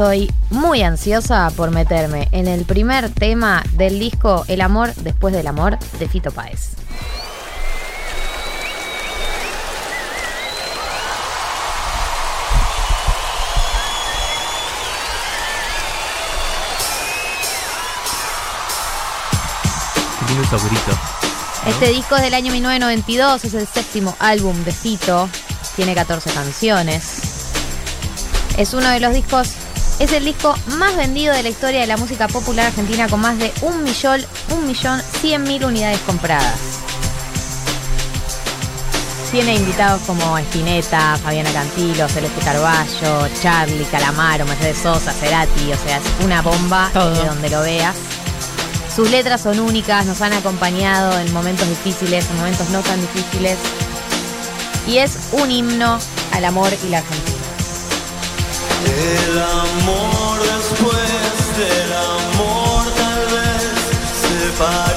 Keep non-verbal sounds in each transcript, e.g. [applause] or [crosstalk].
estoy muy ansiosa por meterme en el primer tema del disco El amor después del amor de Fito Páez. Este disco es del año 1992, es el séptimo álbum de Fito, tiene 14 canciones. Es uno de los discos, es el disco más vendido de la historia de la música popular argentina con más de un millón, un millón cien mil unidades compradas. Tiene invitados como Espineta, Fabiana Cantilo, Celeste Carballo, Charlie, Calamaro, Mercedes Sosa, Cerati, o sea, es una bomba de donde lo veas. Sus letras son únicas, nos han acompañado en momentos difíciles, en momentos no tan difíciles. Y es un himno al amor y la Argentina. El amor después del amor tal vez se parezca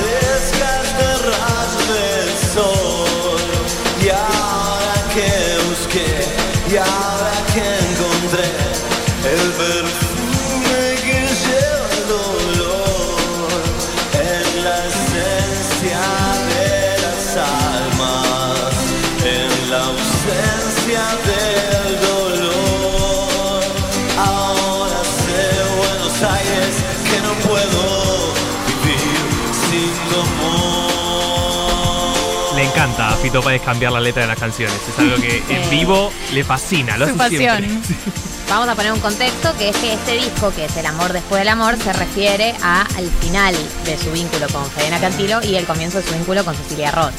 Le encanta a Fito Páez cambiar la letra de las canciones. Es algo que en vivo le fascina. Lo Su hace siempre. [laughs] Vamos a poner un contexto que es que este disco, que es El amor después del amor, se refiere a, al final de su vínculo con Fabiana Cantilo y el comienzo de su vínculo con Cecilia Roth.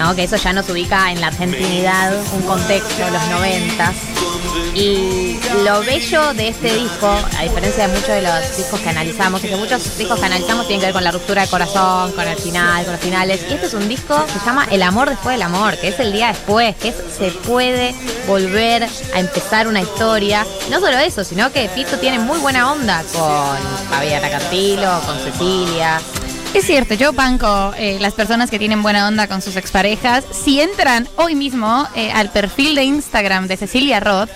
¿No? Que eso ya nos ubica en la argentinidad, un contexto, los noventas. Y lo bello de este disco, a diferencia de muchos de los discos que analizamos, es que muchos discos que analizamos tienen que ver con la ruptura de corazón, con el final, con los finales. Y este es un disco que se llama El amor después del amor, que es el día después, que es se puede volver a empezar una historia. No solo eso, sino que Fito tiene muy buena onda con Fabiana Cantilo, con Cecilia. Es cierto, yo banco eh, las personas que tienen buena onda con sus exparejas. Si entran hoy mismo eh, al perfil de Instagram de Cecilia Roth,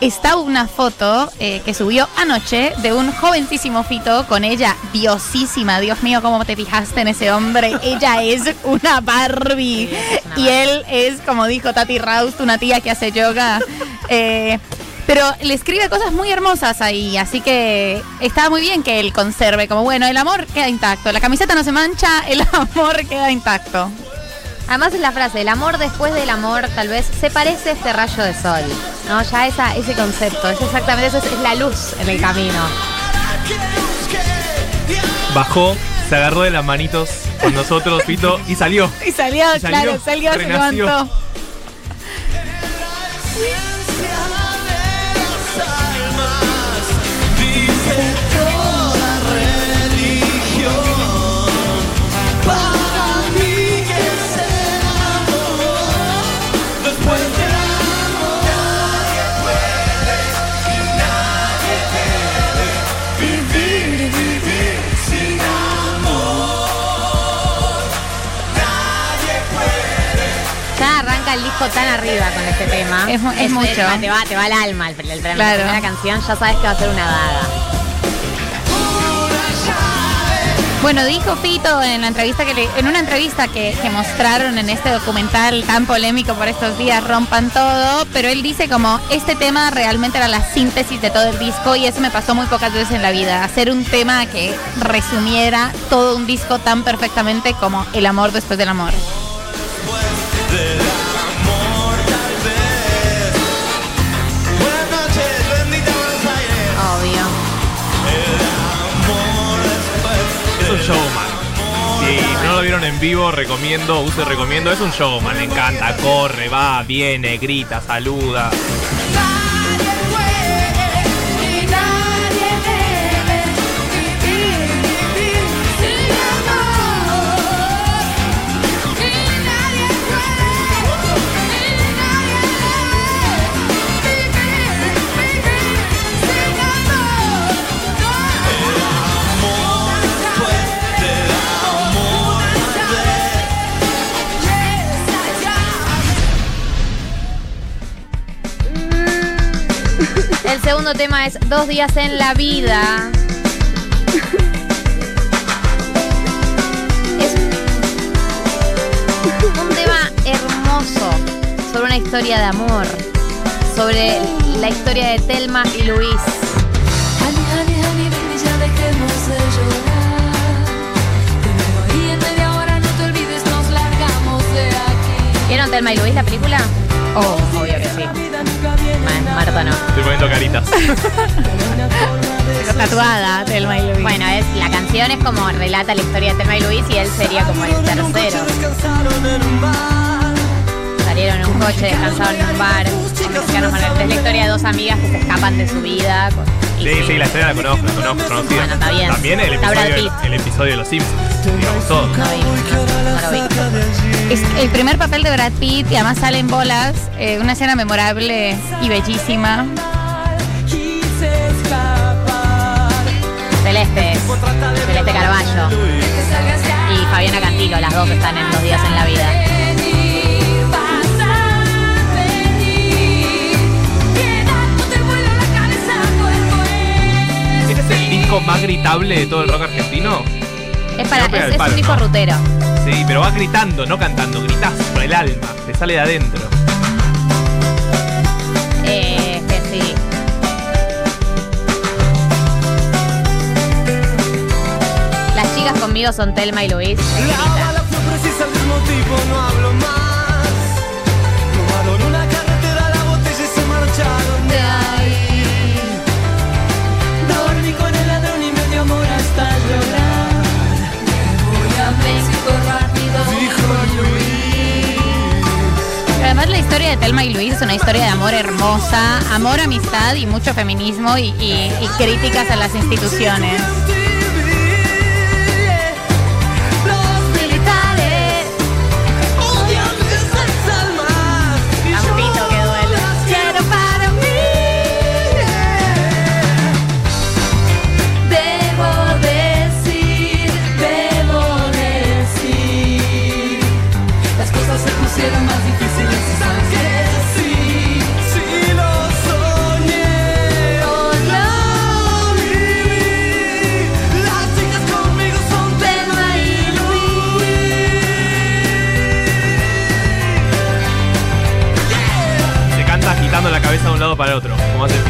está una foto eh, que subió anoche de un jovencísimo Fito con ella, diosísima. Dios mío, ¿cómo te fijaste en ese hombre? ella [laughs] es una Barbie. Y él es, como dijo Tati Raust, una tía que hace yoga. Pero le escribe cosas muy hermosas ahí, así que está muy bien que él conserve, como bueno, el amor queda intacto, la camiseta no se mancha, [laughs] el amor queda intacto. Además es la frase, el amor después del amor tal vez se parece a este rayo de sol. ¿No? Ya esa, ese concepto, es exactamente eso, es, es la luz en el camino. Bajó, se agarró de las manitos con nosotros, Fito, y salió. [laughs] Y salió, Y salió, claro, salió, se levantó. Tan arriba con este tema. Es mu- es mucho. Te va, te va al alma el, el, el- la Claro. primera canción, ya sabes que va a ser una daga. Bueno, dijo Fito en la entrevista que le- en una entrevista que, que mostraron en este documental tan polémico por estos días, rompan todo, pero él dice como este tema realmente era la síntesis de todo el disco y eso me pasó muy pocas veces en la vida, hacer un tema que resumiera todo un disco tan perfectamente como el amor después del amor. del amor vieron en vivo, recomiendo, use recomiendo. Es un showman, le encanta. Corre, va, viene, grita, saluda. Segundo tema es Dos días en la vida. Es un tema hermoso sobre una historia de amor, sobre la historia de Telma y Luis. ¿Vieron Telma y Luis la película? Oh, obvio que sí. Ma- Marta no. Estoy poniendo caritas. Tatuada, Telma y Luis. Bueno, es, la canción es como relata la historia de Telma y Luis y él sería como el tercero. Salieron en un coche, descansaron en un bar, con. Es la historia de dos amigas que se escapan de su vida. con- Sí, sí, la escena la conozco, la conozco, conocida. Bueno, está bien. También el Está Brad episodio, Pitt. el episodio de los Simpsons. No. Es el primer papel de Brad Pitt y además sale en bolas. eh, una escena memorable y bellísima. Celeste, Celeste Carballo y Fabiana Cantilo, las dos están en Dos días en la vida. ¿Este es el disco más gritable de todo el rock argentino? Es, para, No es, es palo, un disco ¿no? rutero. Sí, pero va gritando, no cantando, gritas por el alma, te sale de adentro. Eh, que sí. Las chicas conmigo son Telma y Luis. La bala fue precisa al mismo tipo, no hablo más. Tomaron una carretera, la botella y se marcharon de ahí. Dormí con el ladrón y me dio amor hasta llorar. Voy a México rápido. Dijo Luis. Pero además la historia de Telma y Luis es una historia de amor hermosa, amor, amistad y mucho feminismo y, y- y críticas a las instituciones. Para el otro, como hace el.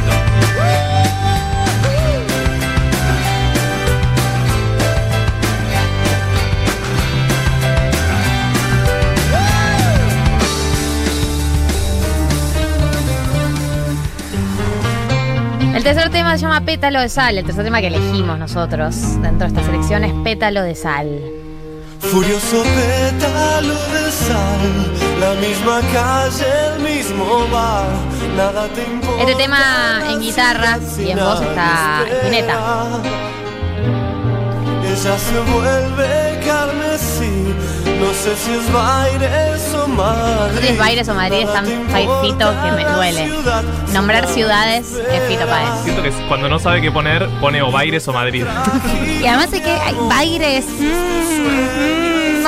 El tercer tema se llama Pétalo de Sal. El tercer tema que elegimos nosotros dentro de esta selección es Pétalo de Sal. Furioso pétalo de sal, la misma calle, el mismo bar, nada te importa. Este tema en guitarra y en voz está Spinetta. Ella se vuelve carmesí, no sé si es Baires o Madrid. No sé si es Baires o Madrid, es tan Fito que me duele. Nombrar ciudades es Fito Páez. Siento que cuando no sabe qué poner, pone o Baires o Madrid. Y además de que hay baires. mm, mm,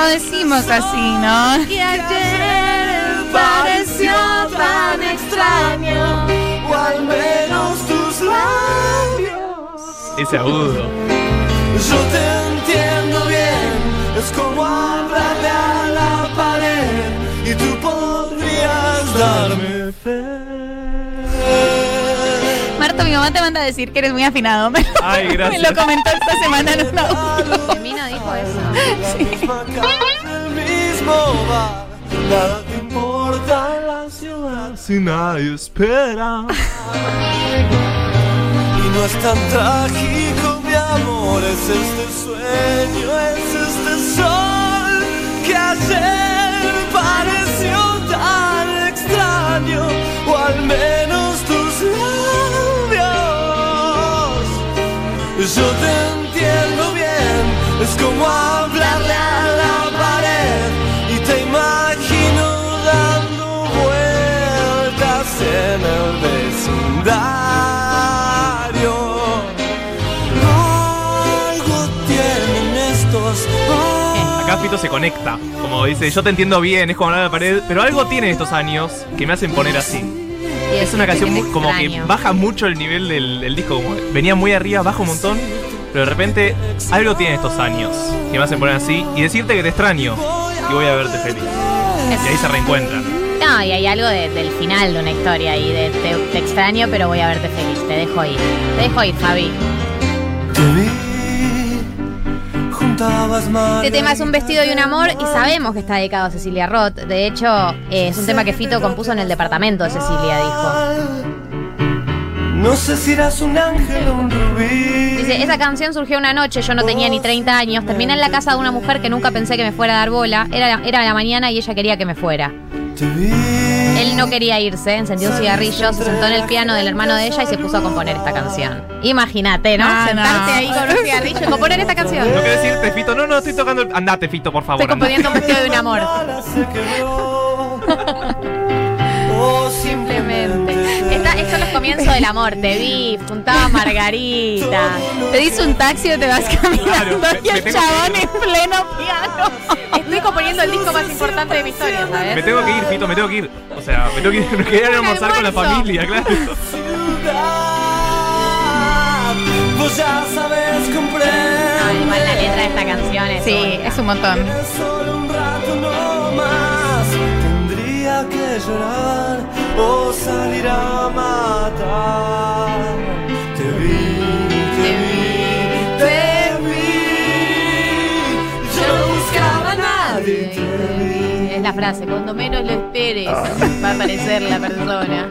no decimos así, ¿no? Que ayer pareció tan extraño, o al menos tus labios. Ese agudo. Yo te entiendo bien, es como hablarle a la pared y tú podrías darme fe. Marto, mi mamá te manda a decir que eres muy afinado. [laughs] Me lo, Ay, gracias. me lo comentó esta semana en un [laughs] audio. Mino dijo eso. Bar, nada te importa en la ciudad Si nadie espera. y no es tan trágico mi amor, es este sueño, es este sol que ayer pareció tan extraño, o Yo te entiendo bien, es como hablarle a la pared y te imagino dando vueltas en el vecindario. Algo tienen estos. [laughs] Acá Fito se conecta. Como dice, yo te entiendo bien, es como hablar a la pared, pero algo tiene estos años que me hacen poner así. Y Es una canción muy- como que baja mucho el nivel del, del disco. Como venía muy arriba, baja un montón. Pero de repente algo tiene estos años que me hacen poner así y decirte que te extraño y voy a verte feliz. Y ahí se reencuentran. No, y hay algo de- del final de una historia y de te, te extraño, pero voy a verte feliz. Te dejo ir. Te dejo ir, Fabi. Este tema es un vestido y un amor y sabemos que está dedicado a Cecilia Roth. De hecho, eh, es un tema que Fito compuso en el departamento de Cecilia, dijo. No sé si eras un ángel o un rubí. Dice, esa canción surgió una noche, yo no tenía ni 30 años, terminé en la casa de una mujer que nunca pensé que me fuera a dar bola, era, era la mañana y ella quería que me fuera. Él no quería irse, encendió un cigarrillo, se sentó en el piano del hermano de ella y se puso a componer esta canción. Imagínate, ¿no? Ah, Sentarte no. ahí con un cigarrillo y componer esta canción. No quiero decirte, Fito. No, no, estoy tocando. el- Andate, Fito, por favor. Estoy componiendo un vestido de un amor. [laughs] [laughs] Comienzos del amor. Te vi, juntaba a Margarita. Pedís un taxi o te vas caminando Claro, y me- me el chabón en pleno piano. Estoy componiendo el disco más importante de mi historia, Me ¿sabes? tengo que ir, Fito, me tengo que ir. O sea, me tengo que ir. No quería almorzar con la familia, claro. Vos ya sabes comprender. No, igual la letra de esta canción es. Sí, es un montón. Que llorar o salir a matar. Te vi, te vi, te vi. Yo no buscaba a nadie. Te vi. Es la frase, cuando menos lo esperes, va a aparecer la persona.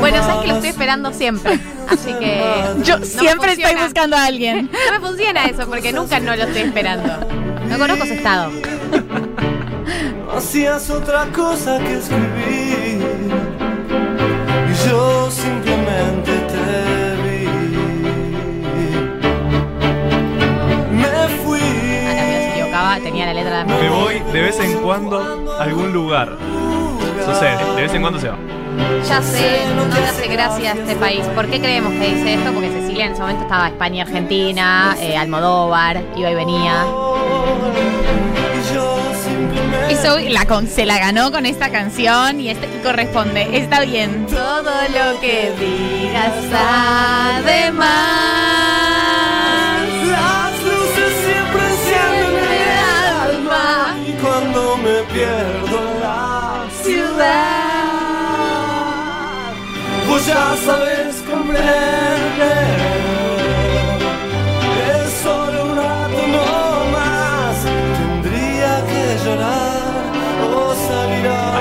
Bueno, sabes que lo estoy esperando siempre. Así que. Yo no siempre estoy buscando a alguien. No me funciona eso porque nunca no lo estoy esperando. No conozco ese estado. Hacías otra cosa que escribir. Y yo simplemente te vi. Me fui. Ah, también se equivocaba, tenía la letra de Me voy de vez en cuando a algún lugar. Sucede, de vez en cuando se va. Ya sé, no te hace gracia este país. ¿Por qué creemos que dice esto? Porque Cecilia en ese momento estaba España, Argentina, eh, Almodóvar, iba y venía. La con- se la ganó con esta canción y, este, y corresponde. Está bien. Todo lo que digas además. Las luces siempre encienden en el alma. Y cuando me pierdo en la ciudad, vos ya sabes comprender.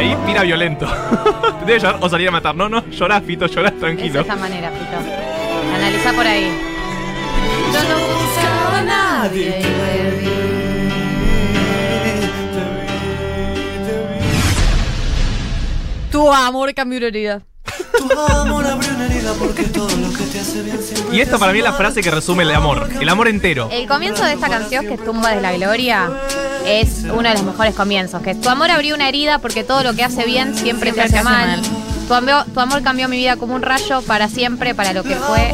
Ahí mira violento. [laughs] Debe llorar o salir a matar. No, no, llorás, Fito, llorás Es de tranquilo. esta manera, Fito. Analiza por ahí. Yo no buscaba a nadie. Te vi, te vi. Tu amor cambió una herida. Tu amor abrió una herida porque todo lo que te hace bien siempre Y esta para mí es la frase que resume el amor. El amor entero. El comienzo de esta canción, que es Tumba de la Gloria, es uno de los mejores comienzos. Que tu amor abrió una herida porque todo lo que hace bien siempre, te hace, mal. Tu, amor, tu amor cambió mi vida como un rayo para siempre, para lo que fue.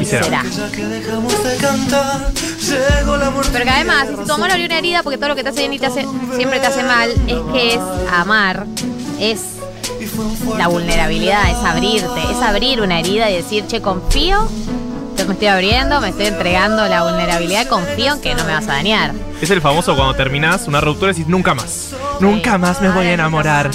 Y será. Pero que además, si tu amor abrió una herida porque todo lo que te hace bien y te hace, siempre te hace mal, es que es amar, es la vulnerabilidad, es abrirte, es abrir una herida y decir, che, confío, yo me estoy abriendo, me estoy entregando la vulnerabilidad, confío en que no me vas a dañar. Es el famoso cuando terminás una ruptura y decís nunca más. Nunca más me voy a enamorar.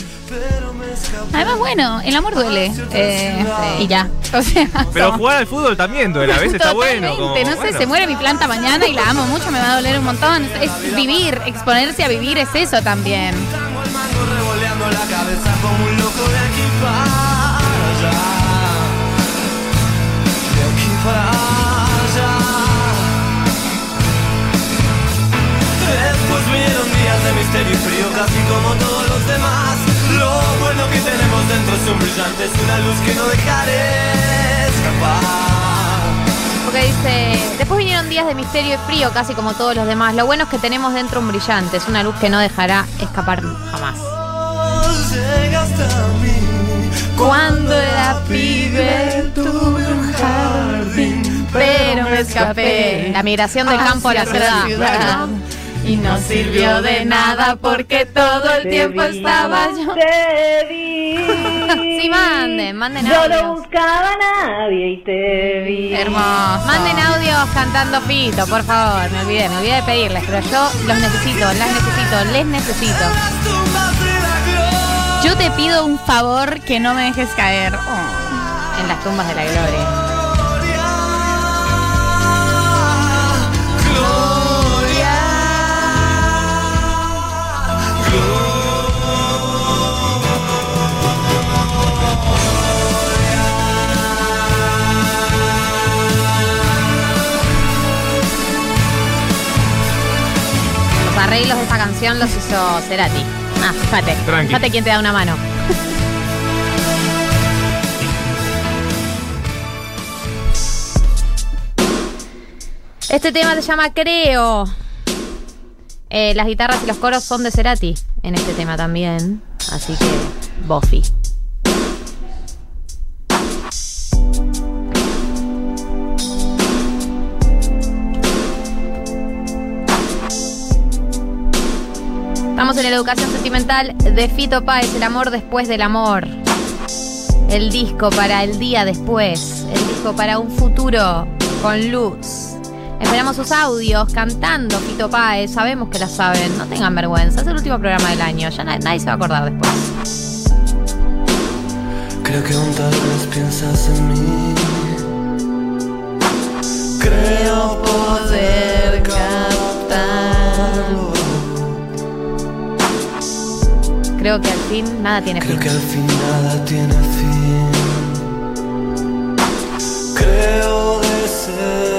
Además, bueno, el amor duele. Eh, Y ya. [laughs] O sea, Pero jugar al fútbol también duele. A veces está bueno. Como, no sé, bueno. se muere mi planta mañana y la amo mucho, me va a doler un montón. Es vivir, exponerse a vivir es eso también. Tango al mango revoleando la cabeza como un loco de aquí misterio y frío, casi como todos los demás. Lo bueno que tenemos dentro es un brillante, es una luz que no dejaré escapar. Porque dice, después vinieron días de misterio y frío, casi como todos los demás. Lo bueno es que tenemos dentro un brillante, es una luz que no dejará escapar jamás. Llegaste a mí Cuando era pibe tuve un jardín, pero me escapé. La migración del campo a la ciudad. Y no sirvió de nada porque todo el tiempo estaba yo. Te vi. [laughs] Sí, manden, manden Yo no audios. buscaba a nadie y te vi. Hermoso. Manden audios cantando Fito, por favor. Me olvidé, me olvidé de pedirles, pero yo los necesito, las necesito, les necesito. Yo te pido un favor que no me dejes caer. Oh. En las tumbas de la gloria. Arreglos de esta canción los hizo Cerati. Ah, fíjate. Tranqui. Fíjate quién te da una mano. Este tema se llama Creo. Eh, las guitarras y los coros son de Cerati en este tema también. Así que, Buffy. Estamos en la educación sentimental de Fito Páez, el amor después del amor. El disco para el día después. El disco para un futuro con luz. Esperamos sus audios cantando Fito Páez. Sabemos que la saben. No tengan vergüenza. Es el último programa del año. Ya na- nadie se va a acordar después. Creo que aún tal vez piensas en mí. Creo poder captarlo. Creo que al fin nada tiene Creo fin. que al fin nada tiene fin. Creo desesperado.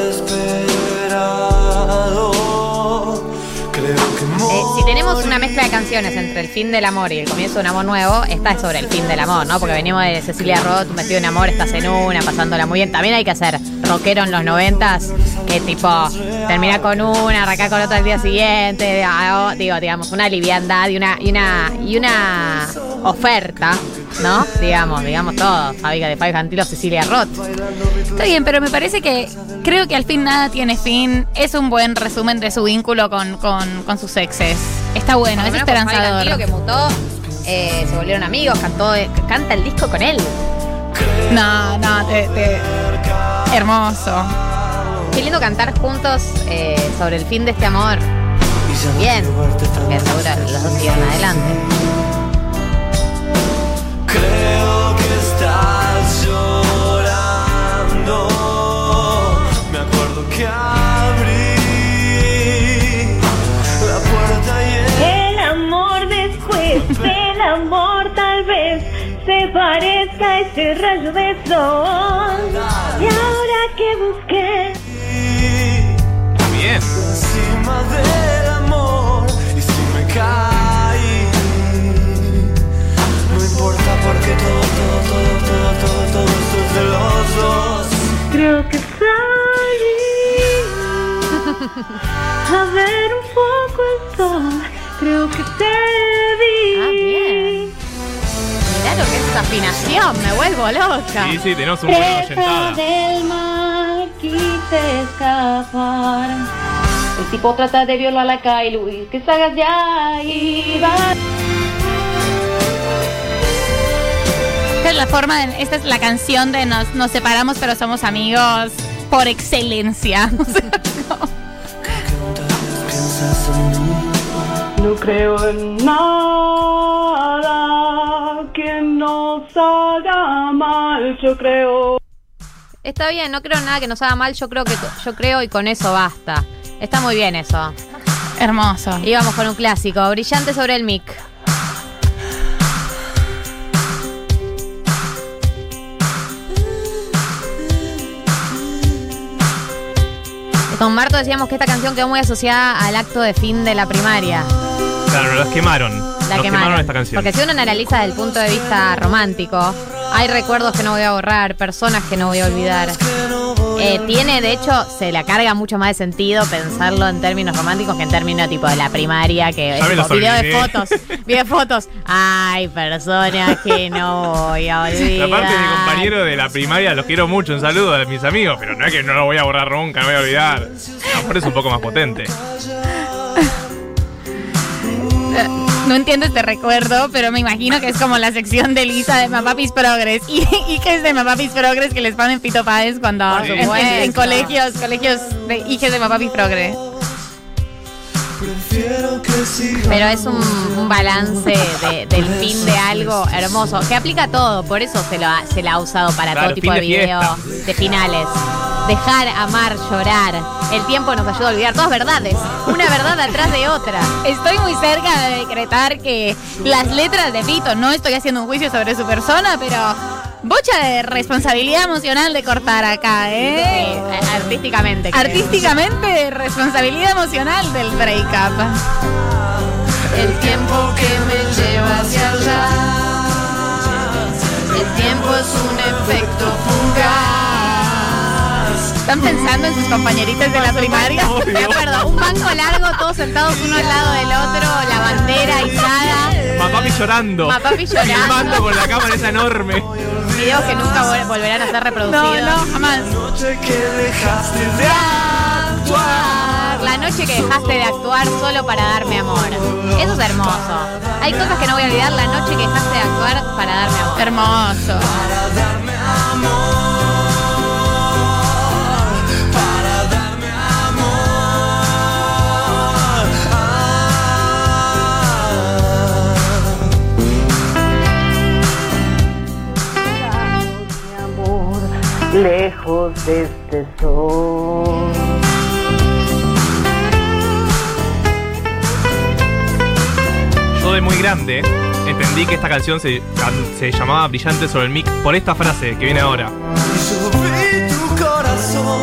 Tenemos una mezcla de canciones entre el fin del amor y el comienzo de un amor nuevo, esta es sobre el fin del amor, ¿no? Porque venimos de Cecilia Roth, un vestido en amor, estás en una, pasándola muy bien. También hay que hacer rockero en los noventas, que tipo, termina con una, arranca con otra al día siguiente, ah, oh, digo, digamos, una liviandad y una, y una, y una oferta, ¿no? Digamos, digamos todo. Fábrica de Fabio Cantilo, Cecilia Roth. Está bien, pero me parece que creo que al fin nada tiene fin. Es un buen resumen de su vínculo con, con, con sus exes. Está bueno, es con esperanzador. Cantilo, que mutó, eh, se volvieron amigos, cantó, canta el disco con él. No, no, te, te- hermoso. Qué lindo cantar juntos eh, sobre el fin de este amor. Bien, que seguro los dos adelante. Parezca a ese rayo de sol. Y ahora que busqué, afinación, me vuelvo loca. Sí, sí, tenemos un buen Presa oyentada. del mar, quise escapar. El tipo trata de violar a la Luis, que salgas ya y va. Esta es la forma, de- esta es la canción de nos, nos separamos pero somos amigos por excelencia. O sea, como- Piensas en mí. No creo en nada nos haga mal, yo creo. Está bien, no creo nada que nos haga mal, yo creo que yo creo y con eso basta. Está muy bien eso. hermoso. Y vamos con un clásico, brillante sobre el mic. Con Marto decíamos que esta canción quedó muy asociada al acto de fin de la primaria. Claro, los quemaron. La Nos quemaron. esta canción. Porque si uno analiza desde el punto de vista romántico, hay recuerdos que no voy a borrar, personas que no voy a olvidar. Eh, tiene, de hecho, se la carga mucho más de sentido pensarlo en términos románticos que en términos tipo de la primaria, que es tipo, video de fotos, video de fotos. Ay, personas que no voy a olvidar. Aparte, mi compañero de la primaria, los quiero mucho, un saludo a mis amigos, pero no es que no lo voy a borrar nunca, no voy a olvidar. Aparte es un poco más potente. No entiendo este recuerdo, pero me imagino que es como la sección de Lisa de Mapapis Progress. [laughs] Y, y que es de Mapapis Progress que les ponen Pito Páez cuando en, en- en supuesto. colegios, colegios de hijas de Mapapis Progress. Pero es un, un balance de- del fin de algo hermoso, que aplica a todo, por eso se lo ha, se la ha usado para Claro, todo tipo de de video fiesta. de finales. Dejar, amar, llorar. El tiempo nos ayuda a olvidar. Todas verdades. Una verdad atrás de otra. Estoy muy cerca de decretar que las letras de Pito, no estoy haciendo un juicio sobre su persona, pero bocha de responsabilidad emocional de cortar acá, Sí, ¿eh? artísticamente. creo. Artísticamente, responsabilidad emocional del breakup. El tiempo que me lleva hacia allá. El tiempo es un efecto. ¿Están pensando en sus compañeritas de la primaria? Me acuerdo, un banco largo, todos sentados uno al lado del otro, la bandera izada, Mapapi llorando. Mapapi llorando. Filmando con la cámara esa enorme. videos que nunca vol- volverán a ser reproducidos. no, jamás. noche que dejaste de actuar. La noche que dejaste de actuar solo para darme amor. Eso es hermoso. Hay cosas que no voy a olvidar. La noche que dejaste de actuar para darme amor. Hermoso. Para darme amor. Lejos de este sol. Yo de muy grande entendí que esta canción se, se llamaba Brillante sobre el mic por esta frase que viene ahora. Yo vi tu corazón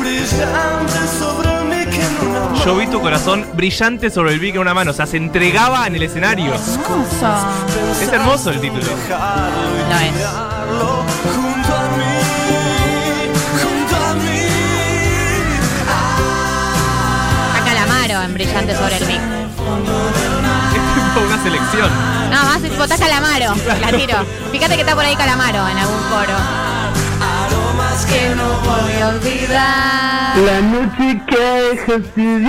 brillante sobre mí que en una Yo vi tu corazón brillante sobre el mic en una mano, o sea, se entregaba en el escenario. Hermoso. Es hermoso el título. Lo es. En Brillante sobre el mic. Es [laughs] tipo una selección. Nada más, tipo, está Calamaro. La tiro. Fíjate que está por ahí Calamaro en algún coro. Aromas que no Voy a olvidar. La noche que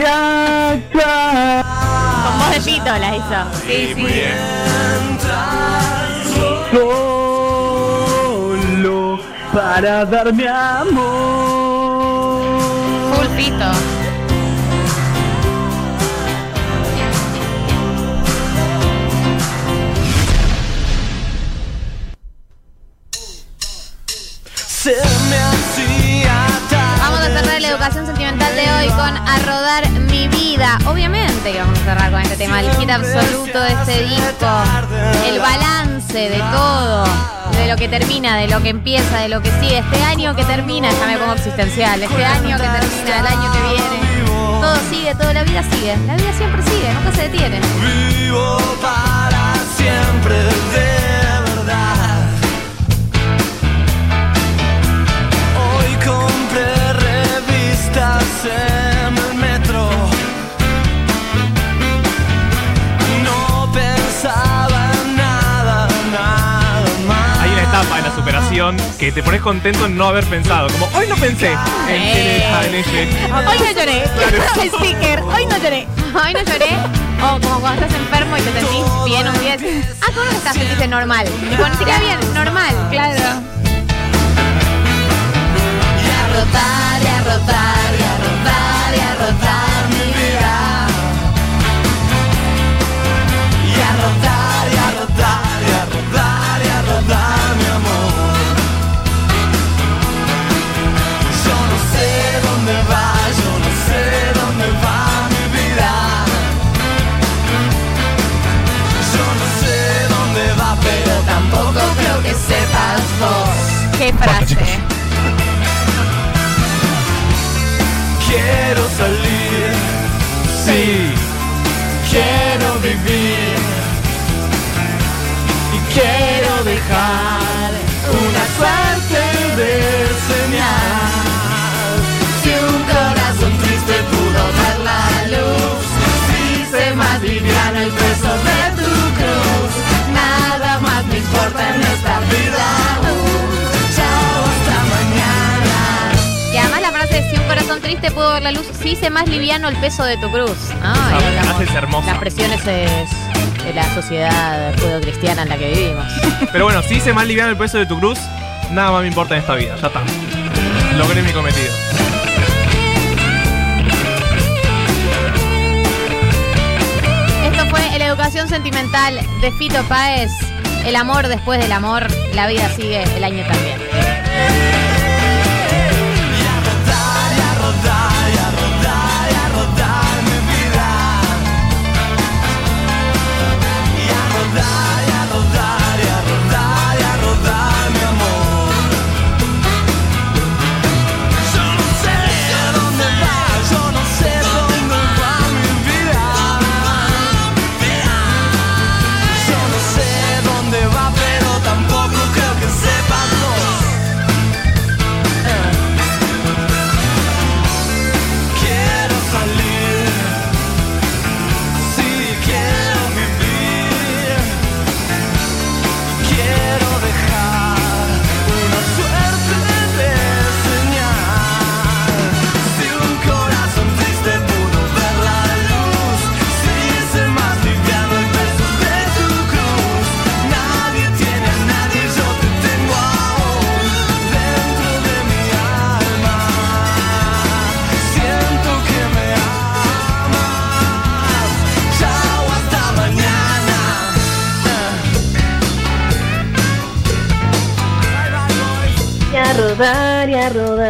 actuar. Con voz de pito la hizo. Sí, sí. muy bien. Solo para darme amor. Full pito. Vamos a cerrar la educación sentimental de hoy con A Rodar Mi Vida. Obviamente que vamos a cerrar con este tema, el hit absoluto de este disco, el balance de todo, de lo que termina, de lo que empieza, de lo que sigue. Este año que termina, ya me pongo existencial, este año que termina, el año que viene. Todo sigue, toda la vida sigue. La vida siempre sigue, nunca se detiene. Vivo para siempre que te pones contento en no haber pensado. Como hoy no pensé en Eh. en ese. Hoy no lloré. Sticker. Hoy no lloré. Hoy no lloré. O como cuando estás enfermo y te sentís bien un día. decís, Ah, ¿cómo no estás? Sentiste normal. Tipo, ni siquiera bien, normal. Claro. Y a rotar, y a rotar, y a rotar, y a rotar mi vida. Y a rodar, y a rodar, y a rodar, vos. Qué triste pudo ver la luz, se hice más liviano el peso de tu cruz. Esa frase es hermosa. Las presiones es- de la sociedad judeocristiana en la que vivimos. Pero bueno, si hice más liviano el peso de tu cruz, nada más me importa en esta vida. Ya está. Logré mi cometido. Esto fue la educación sentimental de Fito Páez. El amor después del amor, la vida sigue el año también. Rodar,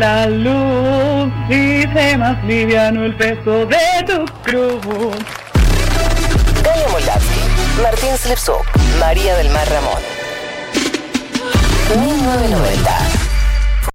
la luz, hice más liviano el peso de